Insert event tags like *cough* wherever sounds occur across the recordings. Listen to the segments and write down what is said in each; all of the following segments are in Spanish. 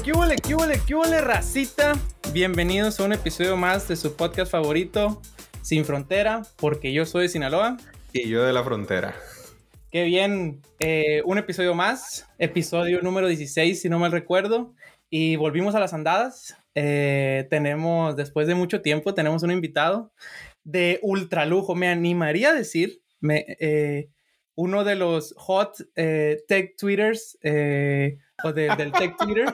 qué huele, racita? Bienvenidos a un episodio más de su podcast favorito, Sin Frontera, porque yo soy de Sinaloa. Y yo de la frontera. Qué bien, eh, un episodio más, episodio número 16, si no mal recuerdo. Y volvimos a las andadas. Eh, tenemos, después de mucho tiempo, tenemos un invitado de ultra lujo. Me animaría a decir, me, eh, uno de los hot tech twitters o del tech *laughs* Twitter.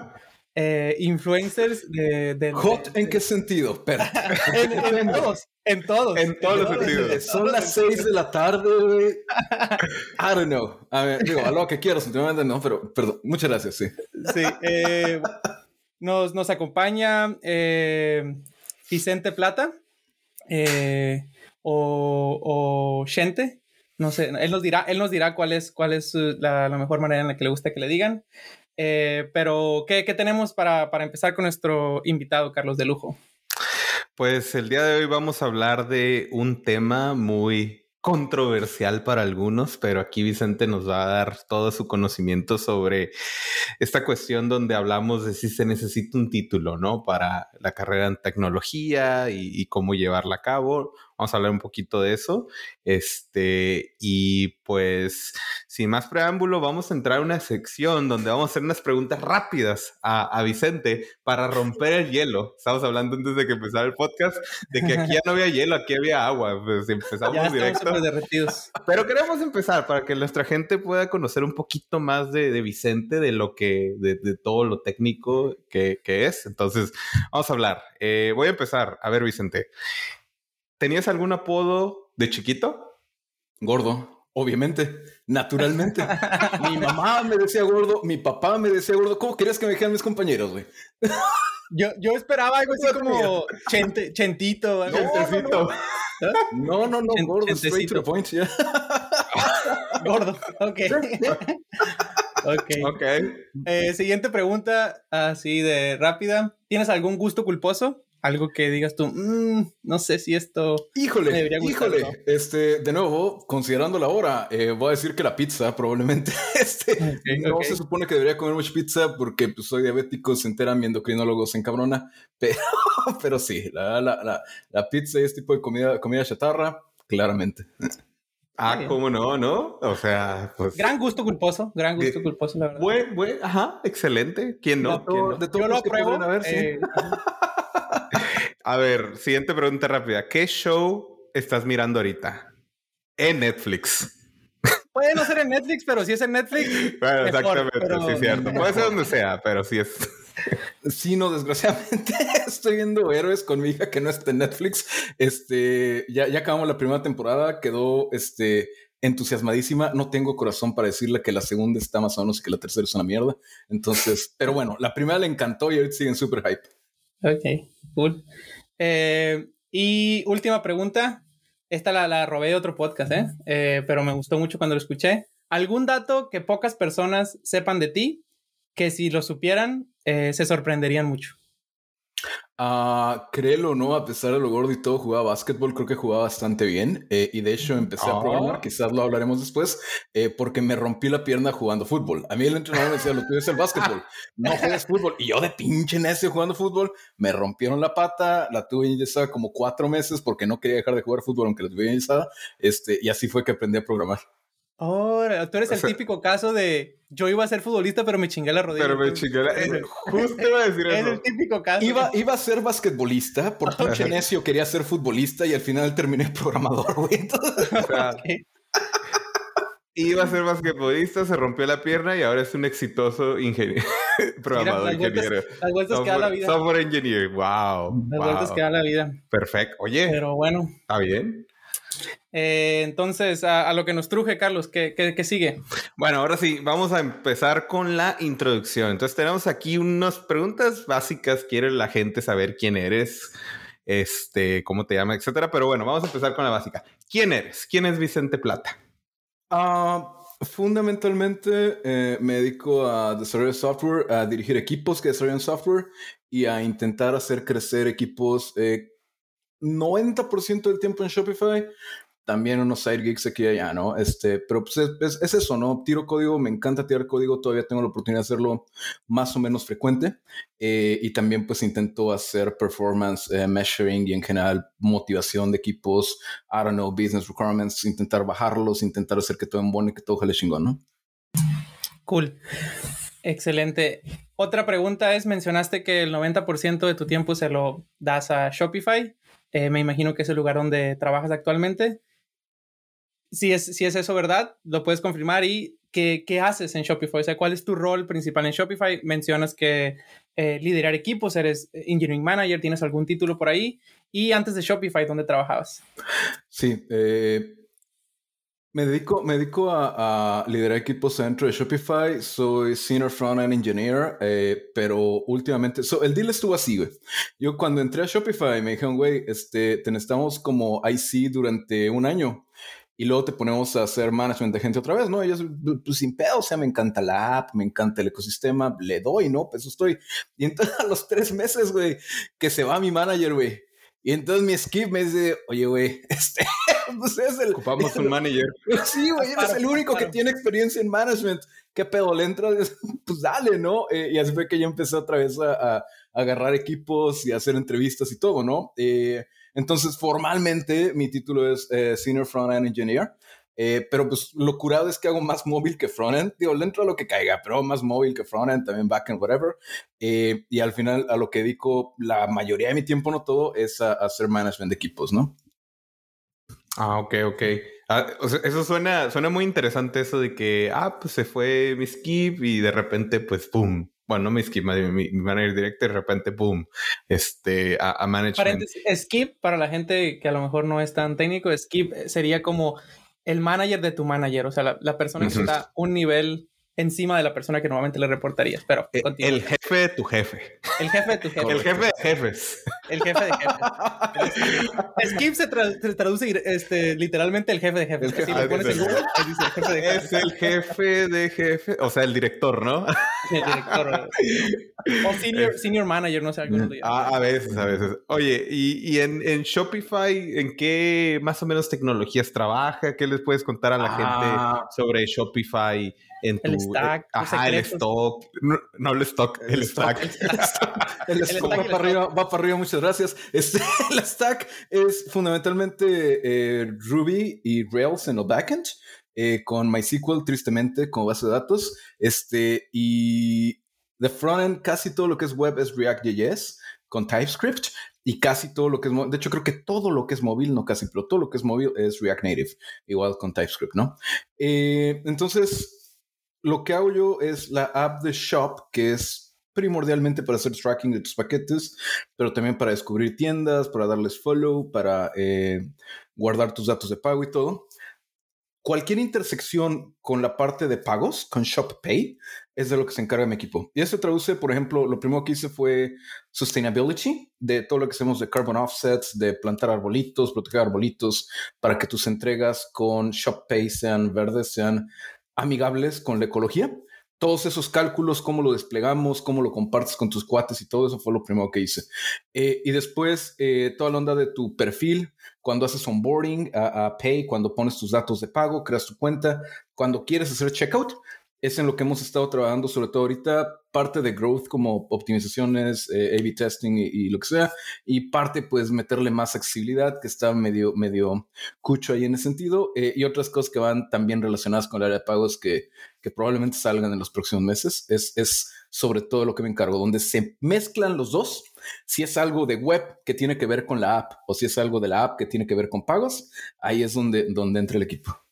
Eh, influencers de, de ¿Hot en qué sentido? Espera. *laughs* en, todos, en todos. En todos los sentidos. Son las 6 de la tarde, güey. I don't know. A ver, digo, a lo que quieras, últimamente no, pero perdón. Muchas gracias, sí. Sí. Eh, nos, nos acompaña eh, Vicente Plata o, o Shente. No sé, él nos dirá, él nos dirá cuál es, cuál es la, la, mejor manera en la que le gusta que le digan. Eh, pero, ¿qué, ¿qué, tenemos para, para empezar con nuestro invitado, Carlos de Lujo? Pues el día de hoy vamos a hablar de un tema muy controversial para algunos, pero aquí Vicente nos va a dar todo su conocimiento sobre esta cuestión donde hablamos de si se necesita un título, ¿no? Para la carrera en tecnología y cómo llevarla a cabo. Vamos a hablar un poquito de eso. Este, y pues, sin más preámbulo, vamos a entrar a una sección donde vamos a hacer unas preguntas rápidas a, a Vicente para romper el hielo. Estamos hablando antes de que empezara el podcast de que aquí ya no había hielo, aquí había agua. Pues empezamos ya directo. derretidos. *laughs* Pero queremos empezar para que nuestra gente pueda conocer un poquito más de, de Vicente, de lo que, de, de todo lo técnico que, que, es. Entonces, vamos a hablar. Eh, voy a empezar. A ver, Vicente. ¿Tenías algún apodo de chiquito? Gordo, obviamente, naturalmente. *laughs* mi mamá me decía gordo, mi papá me decía gordo. ¿Cómo querías que me dijeran mis compañeros, güey? *laughs* Yo, yo esperaba algo así como chente, chentito. No, chentecito. No, no, no, gordo, chentecito. straight to the point, yeah. *laughs* Gordo, ok. ok. okay. Eh, siguiente pregunta, así de rápida. ¿Tienes algún gusto culposo? Algo que digas tú, mmm, no sé si esto. Híjole, me gustar, híjole. ¿no? Este, de nuevo, considerando la hora, eh, voy a decir que la pizza, *laughs* probablemente. Este, okay, no okay. se supone que debería comer mucha pizza porque pues, soy diabético, se enteran mi endocrinólogo, se encabrona. *laughs* Pero, pero sí, la, la, la, la, pizza y este tipo de comida, comida chatarra, claramente. Ah, ¿cómo no, no? O sea, pues... Gran gusto culposo, gran gusto de, culposo, la verdad. Buen, buen, ajá, excelente. ¿Quién no? De, todo, ¿Quién no? de todo yo lo apruebo. A ver, eh, sí. A ver, siguiente pregunta rápida. ¿Qué show estás mirando ahorita? En Netflix. *laughs* Puede no ser en Netflix, pero si es en Netflix. Bueno, mejor, exactamente, pero... sí, cierto. Puede ser donde sea, pero sí es. *laughs* Sí, no, desgraciadamente *laughs* estoy viendo Héroes con mi hija que no está en Netflix. Este, ya, ya acabamos la primera temporada, quedó este entusiasmadísima. No tengo corazón para decirle que la segunda está más o menos y que la tercera es una mierda. Entonces, pero bueno, la primera le encantó y ahorita siguen súper hype. Ok, cool. Eh, y última pregunta. Esta la, la, robé de otro podcast, ¿eh? ¿eh? Pero me gustó mucho cuando lo escuché. ¿Algún dato que pocas personas sepan de ti que si lo supieran eh, se sorprenderían mucho? Uh, créelo o no, a pesar de lo gordo y todo, jugaba básquetbol, creo que jugaba bastante bien. Eh, y de hecho empecé Ah. a programar, quizás lo hablaremos después, eh, porque me rompí la pierna jugando fútbol. A mí el entrenador me decía, lo tuyo es el básquetbol, no juegas fútbol. Y yo de pinche necio jugando fútbol, me rompieron la pata, la tuve enyesada como cuatro meses porque no quería dejar de jugar fútbol aunque la tuve enyesada. Este, y así fue que aprendí a programar. Oh, tú eres O el sea- típico caso de yo iba a ser futbolista, pero me chingué la rodilla. Pero me chingué la- Es el- *laughs* Justo iba a decir Es eso. el típico caso. Iba, iba a ser basquetbolista, por *laughs* pinche necio quería ser futbolista y al final terminé *laughs* programador, güey. Entonces, O sea, iba a ser basquetbolista, se rompió la pierna y ahora es un exitoso ingeniero, programador, Mira, las vueltas- ingeniero. Las vueltas que da la Software, vida. software engineer, wow. Las wow. vueltas que da la vida. Perfecto. Oye, Pero bueno. ¿está bien? Eh, entonces, a, a, lo que nos truje, Carlos, ¿qué, qué, qué sigue? Bueno, ahora sí, vamos a empezar con la introducción. Entonces tenemos aquí unas preguntas básicas. Quiere la gente saber quién eres, este, cómo te llamas, etcétera. Pero bueno, vamos a empezar con la básica. ¿Quién eres? ¿Quién es Vicente Plata? Uh, fundamentalmente eh, me dedico a desarrollar software, a dirigir equipos que desarrollan software y a intentar hacer crecer equipos eh, 90% del tiempo en Shopify, también unos side gigs aquí y allá, ¿no? Este, pero pues es, es, eso, ¿no? Tiro código, me encanta tirar código, todavía tengo la oportunidad de hacerlo más o menos frecuente. Eh, y también pues intento hacer performance eh, measuring y en general motivación de equipos, I don't know, business requirements, intentar bajarlos, intentar hacer que todo embone, que todo jale chingón, ¿no? Cool. Excelente. Otra pregunta es, mencionaste que el 90% de tu tiempo se lo das a Shopify. Eh, me imagino que es el lugar donde trabajas actualmente. Si es, si es eso verdad, lo puedes confirmar. ¿Y qué, qué haces en Shopify? O sea, ¿cuál es tu rol principal en Shopify? Mencionas que eh, liderar equipos, eres engineering manager, tienes algún título por ahí. Y antes de Shopify, ¿dónde trabajabas? Sí, eh, me dedico, me dedico a, liderar equipos dentro de Shopify. Soy Senior Front-End Engineer, eh, pero últimamente... el deal estuvo así, güey. Yo cuando entré a Shopify me dijeron, güey, este, te necesitamos como IC durante un año y luego te ponemos a hacer management de gente otra vez, ¿no? Ellos, pues sin pedo, o sea, me encanta la app, me encanta el ecosistema, le doy, ¿no? Pues eso estoy. Y entonces *laughs* a los tres meses, güey, que se va mi manager, güey. Y entonces mi skip me dice, oye, güey, *laughs* este, pues es el... Ocupamos un *laughs* manager. Sí, güey, eres el único que tiene experiencia en management. ¿Qué pedo? Le entra, pues dale, ¿no? Eh, y así fue que yo empecé otra vez a, agarrar equipos y hacer entrevistas y todo, ¿no? Eh, entonces, formalmente, mi título es eh, Senior Front-End Engineer. Eh, pero pues lo curado es que hago más móvil que frontend. Digo, dentro de lo que caiga, pero más móvil que frontend, también backend, whatever. Eh, y al final a lo que dedico la mayoría de mi tiempo, no todo, es a, hacer management de equipos, ¿no? Ah, ok, ok. Ah, eso suena, suena muy interesante eso de que, ah, pues se fue mi skip y de repente, pues, ¡pum! Bueno, no mi skip, mi, manager director, de repente, ¡pum! Este, a, a management. skip, para la gente que a lo mejor no es tan técnico, skip sería como el manager de tu manager, o sea, la, persona que está un nivel encima de la persona que normalmente le reportarías. Pero eh, el jefe de tu jefe. El jefe de tu jefe. el jefe de jefes. El jefe de jefes. *laughs* Skip se, traduce este, literalmente el jefe de jefes. El pones el jefe de Es el jefe de jefe, o sea, el director, ¿no? El director. o senior, senior manager, no sé. Algo a, a veces, a veces. Oye, y, y en, en, Shopify, ¿en qué más o menos tecnologías trabaja? ¿Qué les puedes contar a la gente ah. sobre Shopify? En el stack. Ajá, el stock. No, el stock, el stack. el, *laughs* stock va, para arriba, va para arriba, muchas gracias. Este, *laughs* el stack es fundamentalmente eh, Ruby y Rails en el backend. Eh, con MySQL, tristemente, como base de datos. Este, y de frontend, casi todo lo que es web es React.js con TypeScript y casi todo lo que es, de hecho creo que todo lo que es móvil, no casi, pero todo lo que es móvil es React Native, igual con TypeScript, ¿no? Eh, entonces, lo que hago yo es la app de Shop, que es primordialmente para hacer tracking de tus paquetes, pero también para descubrir tiendas, para darles follow, para eh, guardar tus datos de pago y todo. Cualquier intersección con la parte de pagos, con Shop Pay, es de lo que se encarga mi equipo. Y eso traduce, por ejemplo, lo primero que hice fue sustainability, de todo lo que hacemos de carbon offsets, de plantar arbolitos, proteger arbolitos, para que tus entregas con Shop Pay sean verdes, sean amigables con la ecología. Todos esos cálculos, cómo lo desplegamos, cómo lo compartes con tus cuates y todo eso fue lo primero que hice. Eh, y después, eh, toda la onda de tu perfil, cuando haces onboarding a, a, Pay, cuando pones tus datos de pago, creas tu cuenta, cuando quieres hacer checkout, es en lo que hemos estado trabajando, sobre todo ahorita, parte de growth como optimizaciones, eh, A-B testing y, lo que sea, y parte pues meterle más accesibilidad, que está medio, medio cucho ahí en ese sentido, eh, y otras cosas que van también relacionadas con el área de pagos que, que probablemente salgan en los próximos meses. Es, es sobre todo lo que me encargo, donde se mezclan los dos. Si es algo de web que tiene que ver con la app o si es algo de la app que tiene que ver con pagos, ahí es donde, donde entra el equipo.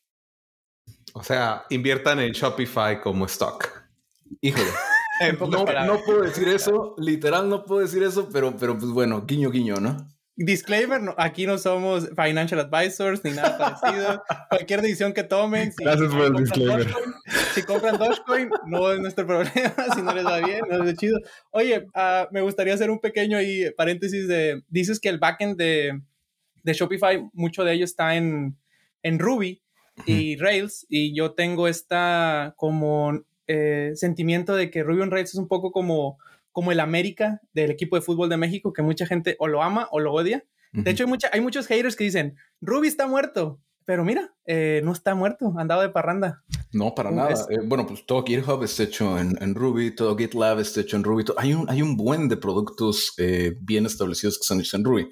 O sea, inviertan en Shopify como stock. Híjole. *laughs* no, puedo decir eso, literal no puedo decir eso, pero, pero pues bueno, guiño, guiño, ¿no? Disclaimer, aquí no somos financial advisors ni nada parecido. *laughs* Cualquier decisión que tomen. Si, Gracias por el disclaimer. si compran Dogecoin, no es nuestro problema. *laughs* Si no les va bien, no es chido. Oye, uh, me gustaría hacer un pequeño ahí, paréntesis de. Dices que el backend de, de Shopify, mucho de ello está en, en Ruby y Rails, y yo tengo esta como eh, sentimiento de que Ruby on Rails es un poco como, como el América del equipo de fútbol de México, que mucha gente o lo ama o lo odia. De hecho, hay, mucha, hay muchos haters que dicen, Ruby está muerto, pero mira, eh, no está muerto, andado de parranda. No, para nada. Eh, bueno, pues todo GitHub está hecho en, Ruby, todo GitLab está hecho en Ruby. hay, un, hay un buen de productos bien establecidos que están hechos en Ruby.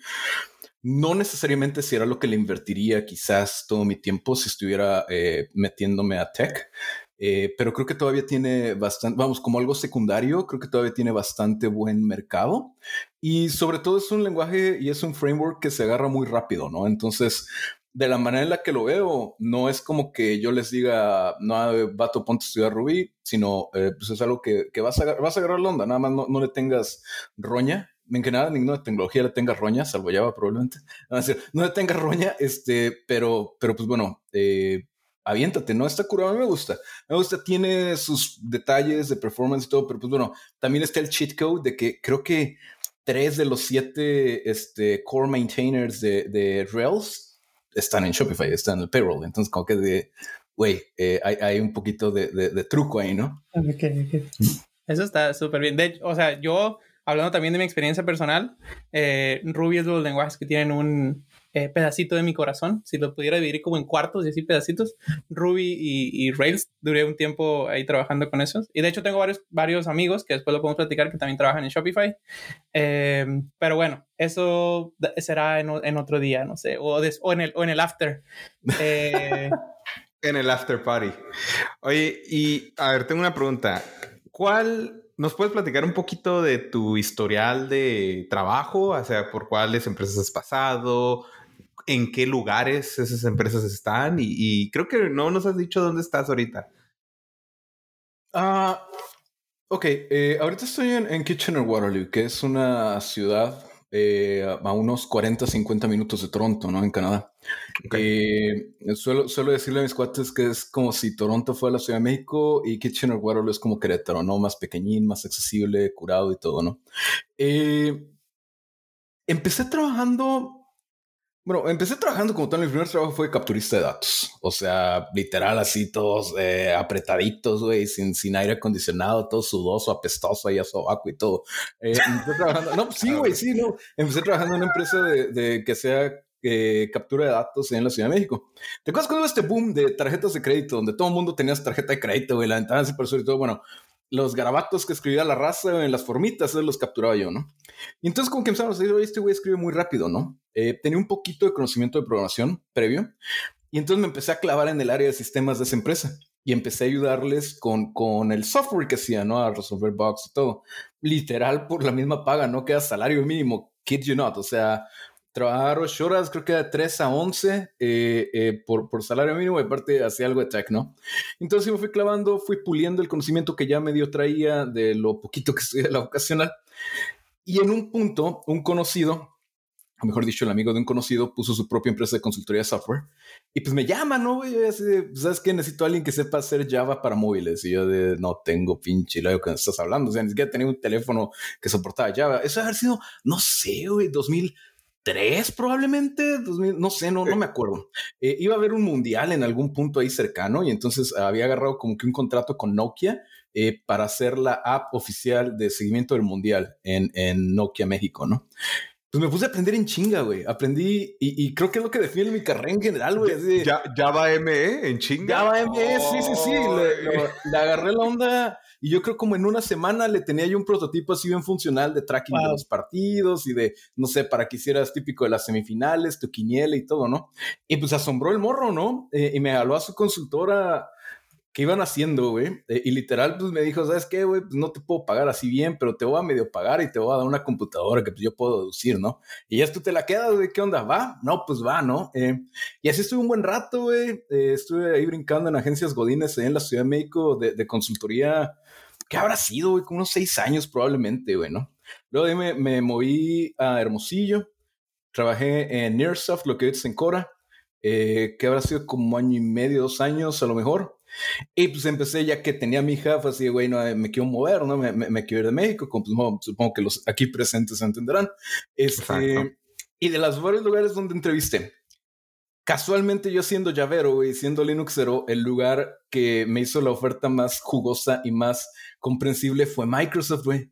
No necesariamente si era lo que le invertiría quizás todo mi tiempo si estuviera metiéndome a tech. Eh, pero creo que todavía tiene bastante, vamos, como algo secundario, creo que todavía tiene bastante buen mercado y sobre todo es un lenguaje y es un framework que se agarra muy rápido, ¿no? Entonces, de la manera en la que lo veo, no es como que yo les diga, no, vato, ponte a estudiar Ruby, sino eh, pues es algo que, que, vas, a, vas a agarrar la onda, nada más no, no le tengas roña, en que nada, ninguna tecnología le tenga roña, salvo Java probablemente. *laughs* No, le tenga roña, este, pero, pero pues bueno, eh, aviéntate, ¿no? Está curado, a mí me gusta. Me gusta, tiene sus detalles de performance y todo, pero pues bueno, también está el cheat code de que creo que tres de los siete este, core maintainers de, de Rails están en Shopify, están en el payroll. Entonces, como que de, güey, eh, hay, hay, un poquito de, de, truco ahí, ¿no? Eso está súper bien. De o sea, yo, hablando también de mi experiencia personal, eh, Ruby es de los lenguajes que tienen un, eh, pedacito de mi corazón, si lo pudiera dividir como en cuartos y así pedacitos. Ruby y, Rails, duré un tiempo ahí trabajando con esos. Y de hecho tengo varios, varios amigos que después lo podemos platicar que también trabajan en Shopify. Em, pero bueno, eso será en, en, otro día, no sé, o, o, en, el, o en el after. Eh, *laughs* en el after party. Oye, y a ver, tengo una pregunta. ¿Cuál ¿Nos puedes platicar un poquito de tu historial de trabajo? O sea, por cuáles empresas has pasado, en qué lugares esas empresas están y, creo que no nos has dicho dónde estás ahorita. Ah, ok, eh, ahorita estoy en, Kitchener-Waterloo, que es una ciudad eh, a unos 40, 50 minutos de Toronto, ¿no? En Canadá. Eh, suelo, suelo, decirle a mis cuates que es como si Toronto fuera la Ciudad de México y Kitchener-Waterloo es como Querétaro, ¿no? Más pequeñín, más accesible, curado y todo, ¿no? empecé trabajando bueno, empecé trabajando como tal. Mi primer trabajo fue capturista de datos. O sea, literal, así todos eh, apretaditos, güey, sin, sin aire acondicionado, todo sudoso, apestoso, ahí a sobaco y todo. Eh, empecé trabajando. No, sí, güey, sí, no. Empecé trabajando en una empresa de, de que sea eh, captura de datos en la Ciudad de México. ¿Te acuerdas cuando hubo este boom de tarjetas de crédito, donde todo el mundo tenía tarjeta de crédito, güey, la ventana por y todo? Bueno, los garabatos que escribía la raza en las formitas, los capturaba yo, ¿no? Y entonces como que empezamos a decir, oye, este güey escribe muy rápido, ¿no? Eh, tenía un poquito de conocimiento de programación previo y entonces me empecé a clavar en el área de sistemas de esa empresa y empecé a ayudarles con, con el software que hacía, ¿no? A resolver bugs y todo. Literal por la misma paga, ¿no? Queda salario mínimo, kid you not, o sea, trabajar ocho horas, creo que de 3 a 11 eh, eh, por, por, salario mínimo, y aparte hacía algo de tech, ¿no? Entonces me fui clavando, fui puliendo el conocimiento que ya medio traía de lo poquito que *laughs* estudié de la vocacional. Y en un punto, un conocido, o mejor dicho, el amigo de un conocido, puso su propia empresa de consultoría de software. Y pues me llama, ¿no? Y así ¿sabes qué? Necesito a alguien que sepa hacer Java para móviles. Y yo de, no tengo pinche lo que estás hablando. O sea, ni siquiera tenía un teléfono que soportaba Java. Eso debe haber sido, no sé, güey, 2000 tres probablemente, no sé, no, no me acuerdo. Eh, iba a haber un mundial en algún punto ahí cercano y entonces había agarrado como que un contrato con Nokia eh, para hacer la app oficial de seguimiento del mundial en, en Nokia México, ¿no? Pues me puse a aprender en chinga, güey. Aprendí y, creo que es lo que define mi carrera en general, güey. Ya, Java ME en chinga. Java ME, sí, sí, sí. le, agarré la onda y yo creo como en una semana le tenía yo un prototipo así bien funcional de tracking de los partidos y de, no sé, para que hicieras típico de las semifinales, tu quiniela y todo, ¿no? Y pues asombró el morro, ¿no? Eh, y me habló a su consultora ¿qué iban haciendo, güey? Eh, y literal, pues me dijo, ¿sabes qué, güey? Pues no te puedo pagar así bien, pero te voy a medio pagar y te voy a dar una computadora que pues yo puedo deducir, ¿no? Y ya tú te la quedas, güey, ¿qué onda? ¿Va? No, pues va, ¿no? Eh, y así estuve un buen rato, güey. estuve ahí brincando en agencias Godines en la Ciudad de México de, de consultoría ¿qué habrá sido, güey? Como unos seis años probablemente, güey, ¿no? Luego me, me moví a Hermosillo, trabajé en Nearsoft, lo que es en Cora, eh, que habrá sido como año y medio, dos años a lo mejor. Y pues empecé ya que tenía mi hija, fue así, güey, no, me quiero mover, ¿no? Me, me, quiero ir de México, como, pues, supongo que los aquí presentes entenderán. Este, y de los varios lugares donde entrevisté, casualmente yo siendo llavero y siendo Linuxero, el lugar que me hizo la oferta más jugosa y más comprensible fue Microsoft, güey.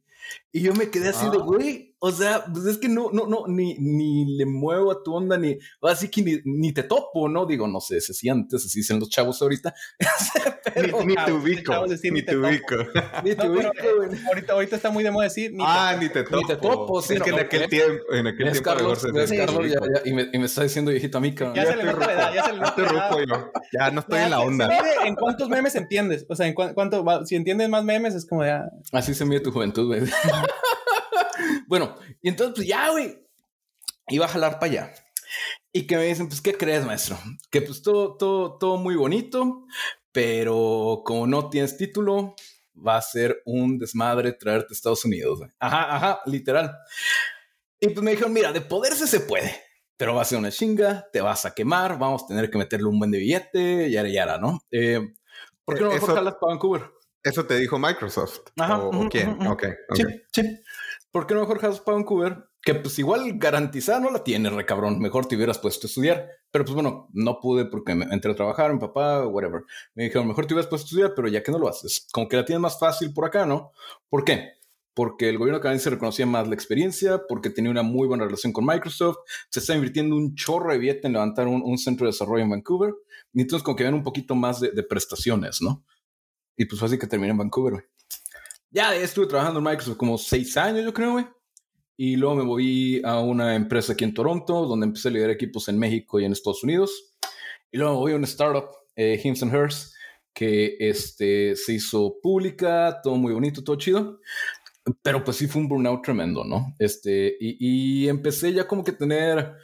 Y yo me quedé así de, ah. güey, O sea, pues es que no, no, no, ni, ni le muevo a tu onda, ni, así que ni, ni te topo, ¿no? Digo, no sé, se sientes, así dicen los chavos ahorita. *laughs* ni, te ubico, ni, te ubico. *laughs* Ni te ubico. ahorita, ahorita está muy de moda decir, ni ah, te, ni te topo. Ni te topo, sí. Es que en aquel tiempo, en aquel tiempo Carlos, es Carlos ya, ya, y, me, y, me, está diciendo viejito a mí, Ya, ya se le nota la edad, ya se le *laughs* nota yo. Ya no estoy en la onda. ¿En cuántos memes entiendes? O sea, en cuánto, si entiendes más memes es como ya... Así se mide tu juventud, güey. Bueno, y entonces pues ya, güey, iba a jalar para allá. Y que me dicen, pues, ¿qué crees, maestro? Que pues todo, todo, todo muy bonito, pero como no tienes título, va a ser un desmadre traerte a Estados Unidos. Ajá, ajá, literal. Y pues me dijeron, mira, de poderse se puede, pero va a ser una chinga, te vas a quemar, vamos a tener que meterle un buen de billete, yara, yara, ¿no? Eh, ¿Por qué no mejor jalas para Vancouver? Eso te dijo Microsoft. Ajá, ¿O, quién? Sí, sí. ¿Por qué no mejor jalas para Vancouver? Que pues igual garantizada no la tienes, re cabrón. Mejor te hubieras puesto a estudiar. Pero pues bueno, no pude porque me entré a trabajar, mi papá, whatever. Me dijeron, mejor te hubieras puesto a estudiar, pero ya que no lo haces, como que la tienes más fácil por acá, ¿no? ¿Por qué? Porque el gobierno canadiense reconocía más la experiencia, porque tenía una muy buena relación con Microsoft, se está invirtiendo un chorro de billete en levantar un, centro de desarrollo en Vancouver, y entonces como que ven un poquito más de, de prestaciones, ¿no? Y pues fue así que terminé en Vancouver, güey. Ya estuve trabajando en Microsoft como seis años, yo creo, güey. Y luego me moví a una empresa aquí en Toronto, donde empecé a liderar equipos en México y en Estados Unidos. Y luego me moví a una startup, eh, Hims and Hers, que este, se hizo pública, todo muy bonito, todo chido. Pero pues sí fue un burnout tremendo, ¿no? Este, y, y empecé ya como que tener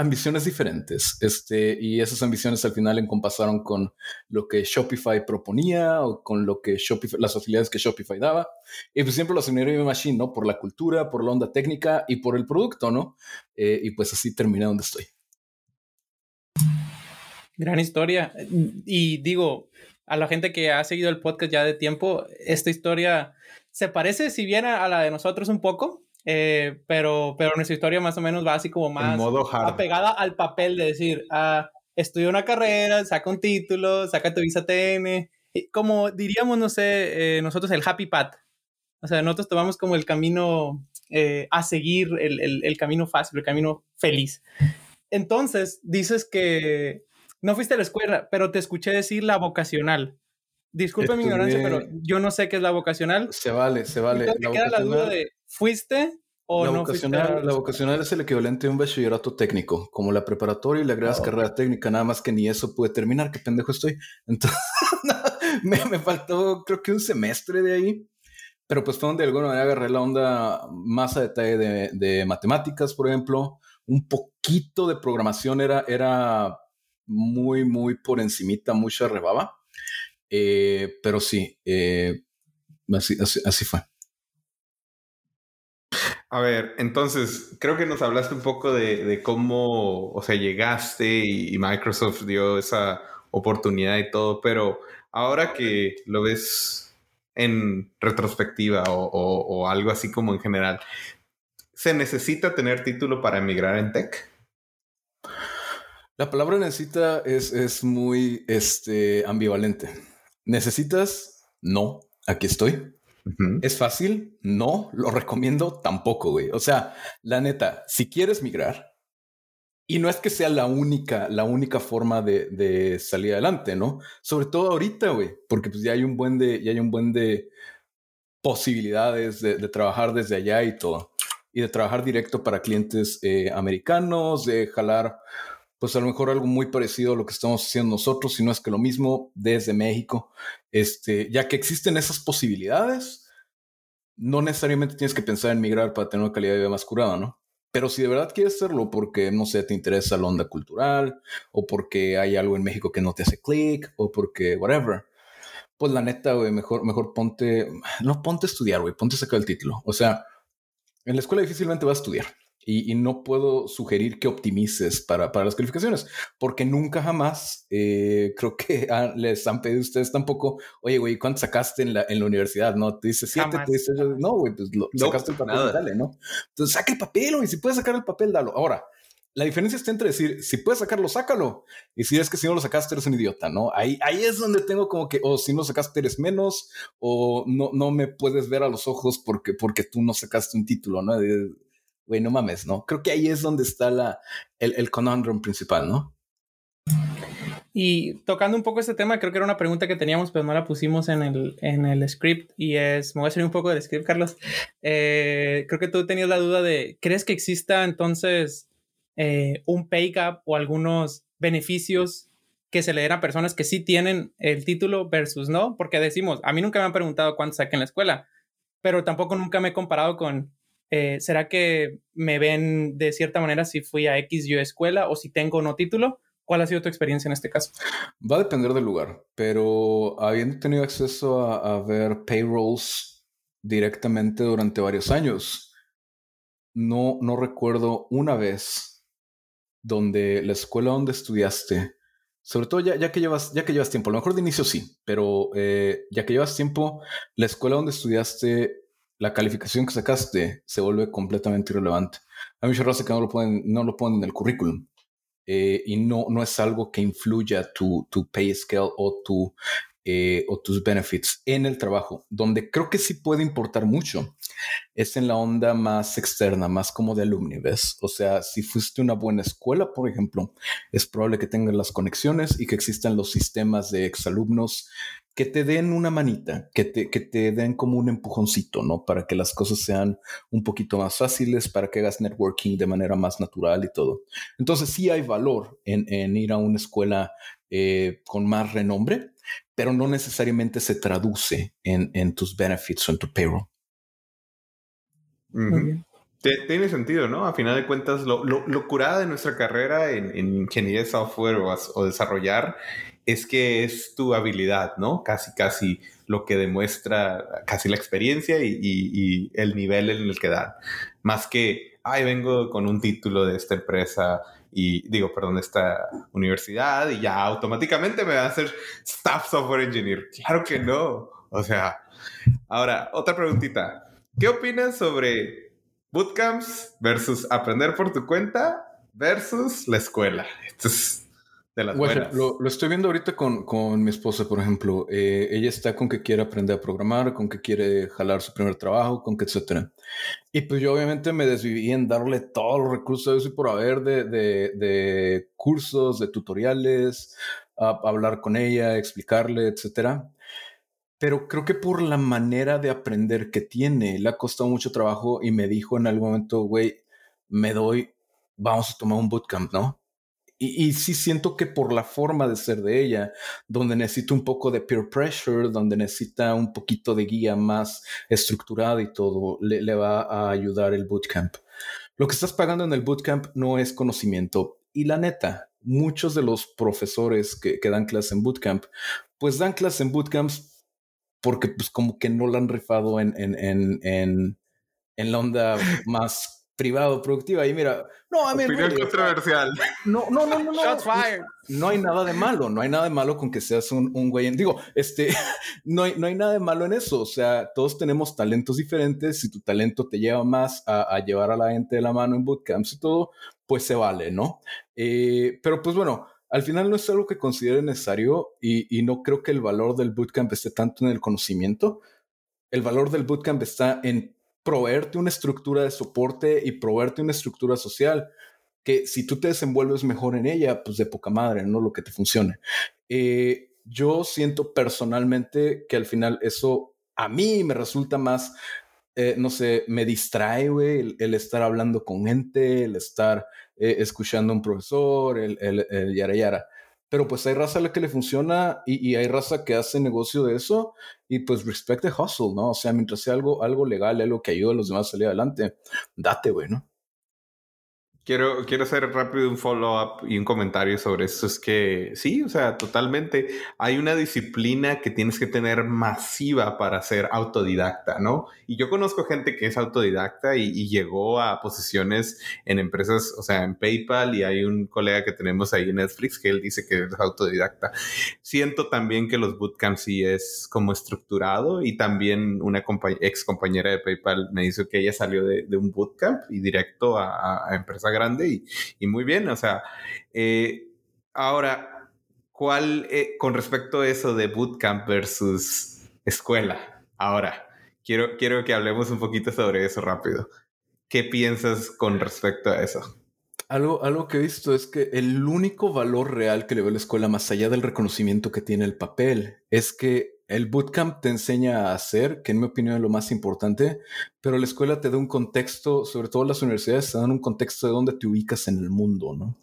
ambiciones diferentes. Este, y esas ambiciones al final encompasaron con lo que Shopify proponía o con lo que Shopify, las facilidades que Shopify daba. Y pues siempre lo asignaría mi machine, ¿no? Por la cultura, por la onda técnica y por el producto, ¿no? Eh, y pues así terminé donde estoy. Gran historia. Y digo, a la gente que ha seguido el podcast ya de tiempo, esta historia se parece, si bien a la de nosotros un poco, eh, pero, pero nuestra historia más o menos va así como más apegada al papel de decir, ah, estudia una carrera, saca un título, saca tu visa TN, como diríamos, no sé, eh, nosotros el happy path. O sea, nosotros tomamos como el camino eh, a seguir, el, el, el, camino fácil, el camino feliz. Entonces, dices que no fuiste a la escuela, pero te escuché decir la vocacional. Disculpe mi ignorancia, pero yo no sé qué es la vocacional. Se vale, se vale. la queda la duda de, ¿fuiste o la no vocacional, fuiste? La vocacional es el equivalente a un bachillerato técnico, como la preparatoria y la agregas oh. carrera técnica, nada más que ni eso pude terminar, qué pendejo estoy. *laughs* Entonces, *laughs* me, me, faltó creo que un semestre de ahí, pero pues fue donde de alguna manera agarré la onda más a detalle de, de matemáticas, por ejemplo, un poquito de programación era, era muy, muy por encimita, mucha rebaba eh, pero sí, eh, así, así, fue. A ver, entonces, creo que nos hablaste un poco de, cómo, o sea, llegaste y, Microsoft dio esa oportunidad y todo, pero ahora que lo ves en retrospectiva o, o, o, algo así como en general, ¿se necesita tener título para emigrar en tech? La palabra necesita es, es muy este, ambivalente. ¿Necesitas? No, aquí estoy. ¿Es fácil? No, lo recomiendo tampoco, güey. O sea, la neta, si quieres migrar, y no es que sea la única, la única forma de, de salir adelante, ¿no? Sobre todo ahorita, güey, porque pues ya hay un buen de, ya hay un buen de posibilidades de, trabajar desde allá y todo. Y de trabajar directo para clientes eh, americanos, de jalar pues a lo mejor algo muy parecido a lo que estamos haciendo nosotros, si no es que lo mismo desde México, este, ya que existen esas posibilidades, no necesariamente tienes que pensar en migrar para tener una calidad de vida más curada, ¿no? Pero si de verdad quieres hacerlo porque, no sé, te interesa la onda cultural, o porque hay algo en México que no te hace clic, o porque whatever, pues la neta, güey, mejor, mejor ponte, no ponte a estudiar, güey, ponte a sacar el título. O sea, en la escuela difícilmente vas a estudiar. Y, no puedo sugerir que optimices para, para las calificaciones, porque nunca jamás eh, creo que les han pedido a ustedes tampoco, oye, güey, ¿cuánto sacaste en la, en la universidad? No, te dice siete, te dice, no, güey, pues lo, sacaste el papel, dale, ¿no? Entonces, saca el papel, güey, si puedes sacar el papel, dalo. Ahora, la diferencia está entre decir, si puedes sacarlo, sácalo. Y si es que si no lo sacaste, eres un idiota, ¿no? Ahí, ahí es donde tengo como que, o si no sacaste, eres menos, o no, no me puedes ver a los ojos porque, porque tú no sacaste un título, ¿no? Güey, no mames, ¿no? Creo que ahí es donde está la, el, el conundrum principal, ¿no? Y tocando un poco este tema, creo que era una pregunta que teníamos, pero no la pusimos en el, en el script. Y es, me voy a salir un poco del script, Carlos. Eh, creo que tú tenías la duda de, ¿crees que exista entonces eh, un pay gap o algunos beneficios que se le den a personas que sí tienen el título versus no? Porque decimos, a mí nunca me han preguntado cuánto saqué en la escuela, pero tampoco nunca me he comparado con, eh, ¿será que me ven de cierta manera si fui a X yo escuela o si tengo no título? ¿Cuál ha sido tu experiencia en este caso? Va a depender del lugar, pero habiendo tenido acceso a, ver payrolls directamente durante varios años, no, no recuerdo una vez donde la escuela donde estudiaste, sobre todo ya, ya, que, llevas, ya que llevas tiempo, a lo mejor de inicio sí, pero eh, ya que llevas tiempo, la escuela donde estudiaste, la calificación que sacaste se vuelve completamente irrelevante. Hay mucha raza que no lo, pueden, no lo ponen en el currículum. Eh, y no, no es algo que influya tu, tu pay scale o, tu, eh, o tus benefits en el trabajo. Donde creo que sí puede importar mucho es en la onda más externa, más como de alumni. O sea, si fuiste una buena escuela, por ejemplo, es probable que tengas las conexiones y que existan los sistemas de exalumnos que te den una manita, que te, que te den como un empujoncito, ¿no? Para que las cosas sean un poquito más fáciles, para que hagas networking de manera más natural y todo. Entonces sí hay valor en, ir a una escuela eh, con más renombre, pero no necesariamente se traduce en, tus benefits o en tu payroll. Tiene sentido, ¿no? A final de cuentas, lo, lo, curada de nuestra carrera en, ingeniería de software o, o desarrollar es que es tu habilidad, ¿no? Casi, casi lo que demuestra casi la experiencia y, el nivel en el que dan. Más que, ay, vengo con un título de esta empresa y digo, perdón, de esta universidad y ya automáticamente me va a hacer staff software engineer. Claro que no. O sea, ahora, otra preguntita. ¿Qué opinas sobre bootcamps versus aprender por tu cuenta versus la escuela? Esto es lo, estoy viendo ahorita con, con mi esposa, por ejemplo. Eh, ella está con que quiere aprender a programar, con que quiere jalar su primer trabajo, con que etcétera. Y pues yo obviamente me desviví en darle todos los recursos y por haber de, de, de cursos, de tutoriales, a, hablar con ella, explicarle, etcétera. Pero creo que por la manera de aprender que tiene, le ha costado mucho trabajo y me dijo en algún momento, güey, me doy, vamos a tomar un bootcamp, ¿no? Y, sí siento que por la forma de ser de ella, donde necesita un poco de peer pressure, donde necesita un poquito de guía más estructurada y todo, le, va a ayudar el bootcamp. Lo que estás pagando en el bootcamp no es conocimiento. Y la neta, muchos de los profesores que, que dan clase en bootcamp, pues dan clase en bootcamps porque pues como que no la han rifado en, en, en, en, en la onda *laughs* más privado, productiva. Y mira, no, a mí. Opinión controversial. No, no, no, no. no No, hay nada de malo, no hay nada de malo con que seas un, un güey. Digo, este, *laughs* no hay, no hay nada de malo en eso. O sea, todos tenemos talentos diferentes. Si tu talento te lleva más a, llevar a la gente de la mano en bootcamps y todo, pues se vale, ¿no? Eh, pero pues bueno, al final no es algo que considere necesario y, y no creo que el valor del bootcamp esté tanto en el conocimiento. El valor del bootcamp está en proveerte una estructura de soporte y proveerte una estructura social que si tú te desenvuelves mejor en ella, pues de poca madre, no lo que te funcione. Eh, yo siento personalmente que al final eso a mí me resulta más, eh, no sé, me distrae, el, estar hablando con gente, el estar eh, escuchando a un profesor, el, el, el yara yara. Pero pues hay raza a la que le funciona y, hay raza que hace negocio de eso y pues respect the hustle, ¿no? O sea, mientras sea algo, algo legal, algo que ayude a los demás a salir adelante, date, güey, ¿no? Quiero, quiero hacer rápido un follow-up y un comentario sobre eso. Es que sí, o sea, totalmente. Hay una disciplina que tienes que tener masiva para ser autodidacta, ¿no? Y yo conozco gente que es autodidacta y, llegó a posiciones en empresas, o sea, en PayPal y hay un colega que tenemos ahí en Netflix que él dice que es autodidacta. Siento también que los bootcamps sí es como estructurado y también una ex compañera de PayPal me dijo que ella salió de, un bootcamp y directo a, a empresas grande y, muy bien, o sea, eh, ahora, ¿cuál, eh, con respecto a eso de bootcamp versus escuela? Ahora, quiero, quiero que hablemos un poquito sobre eso rápido. ¿Qué piensas con respecto a eso? Algo, algo que he visto es que el único valor real que le ve la escuela, más allá del reconocimiento que tiene el papel, es que el bootcamp te enseña a hacer, que en mi opinión es lo más importante, pero la escuela te da un contexto, sobre todo las universidades te dan un contexto de dónde te ubicas en el mundo, ¿no?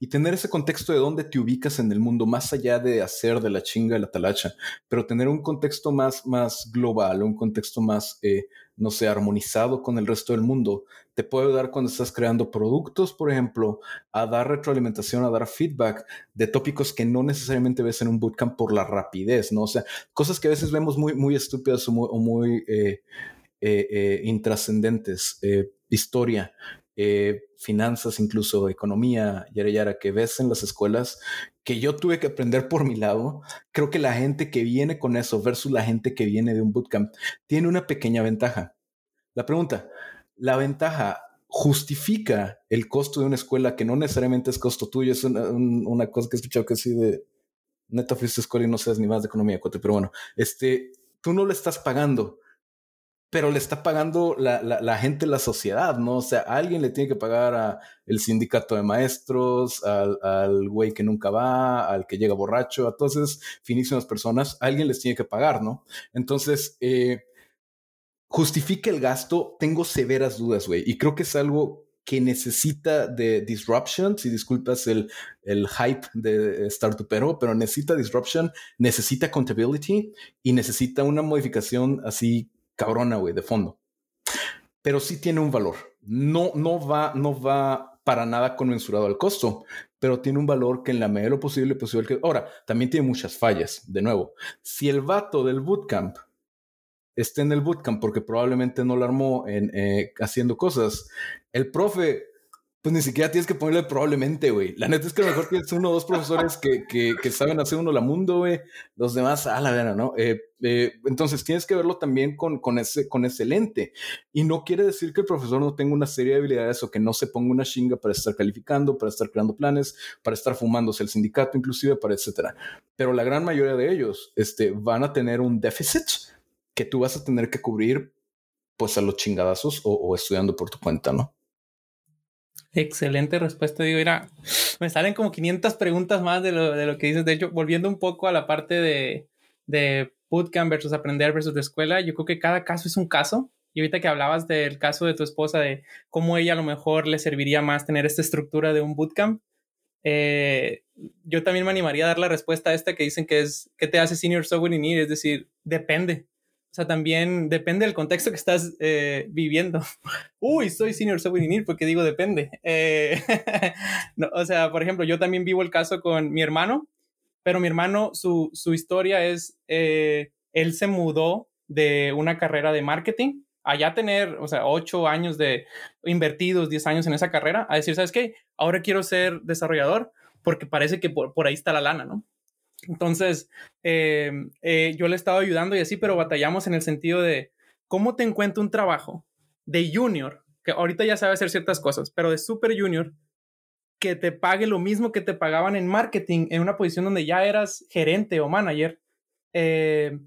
Y tener ese contexto de dónde te ubicas en el mundo, más allá de hacer de la chinga la talacha, pero tener un contexto más, más global, un contexto más eh, no sé, armonizado con el resto del mundo, te puede ayudar cuando estás creando productos, por ejemplo, a dar retroalimentación, a dar feedback de tópicos que no necesariamente ves en un bootcamp por la rapidez, ¿no? O sea, cosas que a veces vemos muy, muy estúpidas o muy, eh, eh, eh, intrascendentes, historia, finanzas, incluso economía, yara yara, que ves en las escuelas que yo tuve que aprender por mi lado, creo que la gente que viene con eso versus la gente que viene de un bootcamp tiene una pequeña ventaja. La pregunta, ¿la ventaja justifica el costo de una escuela que no necesariamente es costo tuyo? Es una, cosa que he escuchado que así de neta fuiste a escuela y no sabes ni más de economía, pero bueno, este, tú no le estás pagando pero le está pagando la, la, gente, la sociedad, ¿no? O sea, alguien le tiene que pagar a el sindicato de maestros, al, güey que nunca va, al que llega borracho, a todas esas finísimas personas, alguien les tiene que pagar, ¿no? Entonces, eh, justifica el gasto, tengo severas dudas, güey, y creo que es algo que necesita de disruption, si disculpas el, el hype de Startup, pero, pero necesita disruption, necesita accountability y necesita una modificación así cabrona, güey, de fondo. Pero sí tiene un valor. No, no va, no va para nada conmensurado al costo, pero tiene un valor que en la medida de lo posible, posible que... Ahora, también tiene muchas fallas. De nuevo, si el vato del bootcamp está en el bootcamp porque probablemente no lo armó en, eh, haciendo cosas, el profe pues ni siquiera tienes que ponerle probablemente, güey. La neta es que a lo mejor tienes uno o dos profesores que, que, que saben hacer uno la mundo, güey. Los demás, a la vera, ¿no? Eh, eh, entonces tienes que verlo también con, con, ese, con ese lente. Y no quiere decir que el profesor no tenga una serie de habilidades o que no se ponga una chinga para estar calificando, para estar creando planes, para estar fumándose el sindicato, inclusive, para etcétera. Pero la gran mayoría de ellos este, van a tener un déficit que tú vas a tener que cubrir, pues a los chingadazos o, o estudiando por tu cuenta, ¿no? Excelente respuesta. Digo, mira, me salen como 500 preguntas más de lo, de lo que dices. De hecho, volviendo un poco a la parte de, de bootcamp versus aprender versus de escuela, yo creo que cada caso es un caso. Y ahorita que hablabas del caso de tu esposa, de cómo ella a lo mejor le serviría más tener esta estructura de un bootcamp, eh, yo también me animaría a dar la respuesta a esta que dicen que es, ¿qué te hace senior software engineer? Es decir, depende. O sea, también depende del contexto que estás eh, viviendo. *laughs* Uy, soy senior software engineer porque digo depende. Eh, *laughs* o sea, por ejemplo, yo también vivo el caso con mi hermano, pero mi hermano, su, su historia es, eh, él se mudó de una carrera de marketing allá tener, o sea, ocho años de invertidos, diez años en esa carrera, a decir, ¿sabes qué? Ahora quiero ser desarrollador porque parece que por, por ahí está la lana, ¿no? Entonces, eh, eh, yo le estaba ayudando y así, pero batallamos en el sentido de cómo te encuentro un trabajo de junior, que ahorita ya sabe hacer ciertas cosas, pero de super junior, que te pague lo mismo que te pagaban en marketing, en una posición donde ya eras gerente o manager, eh,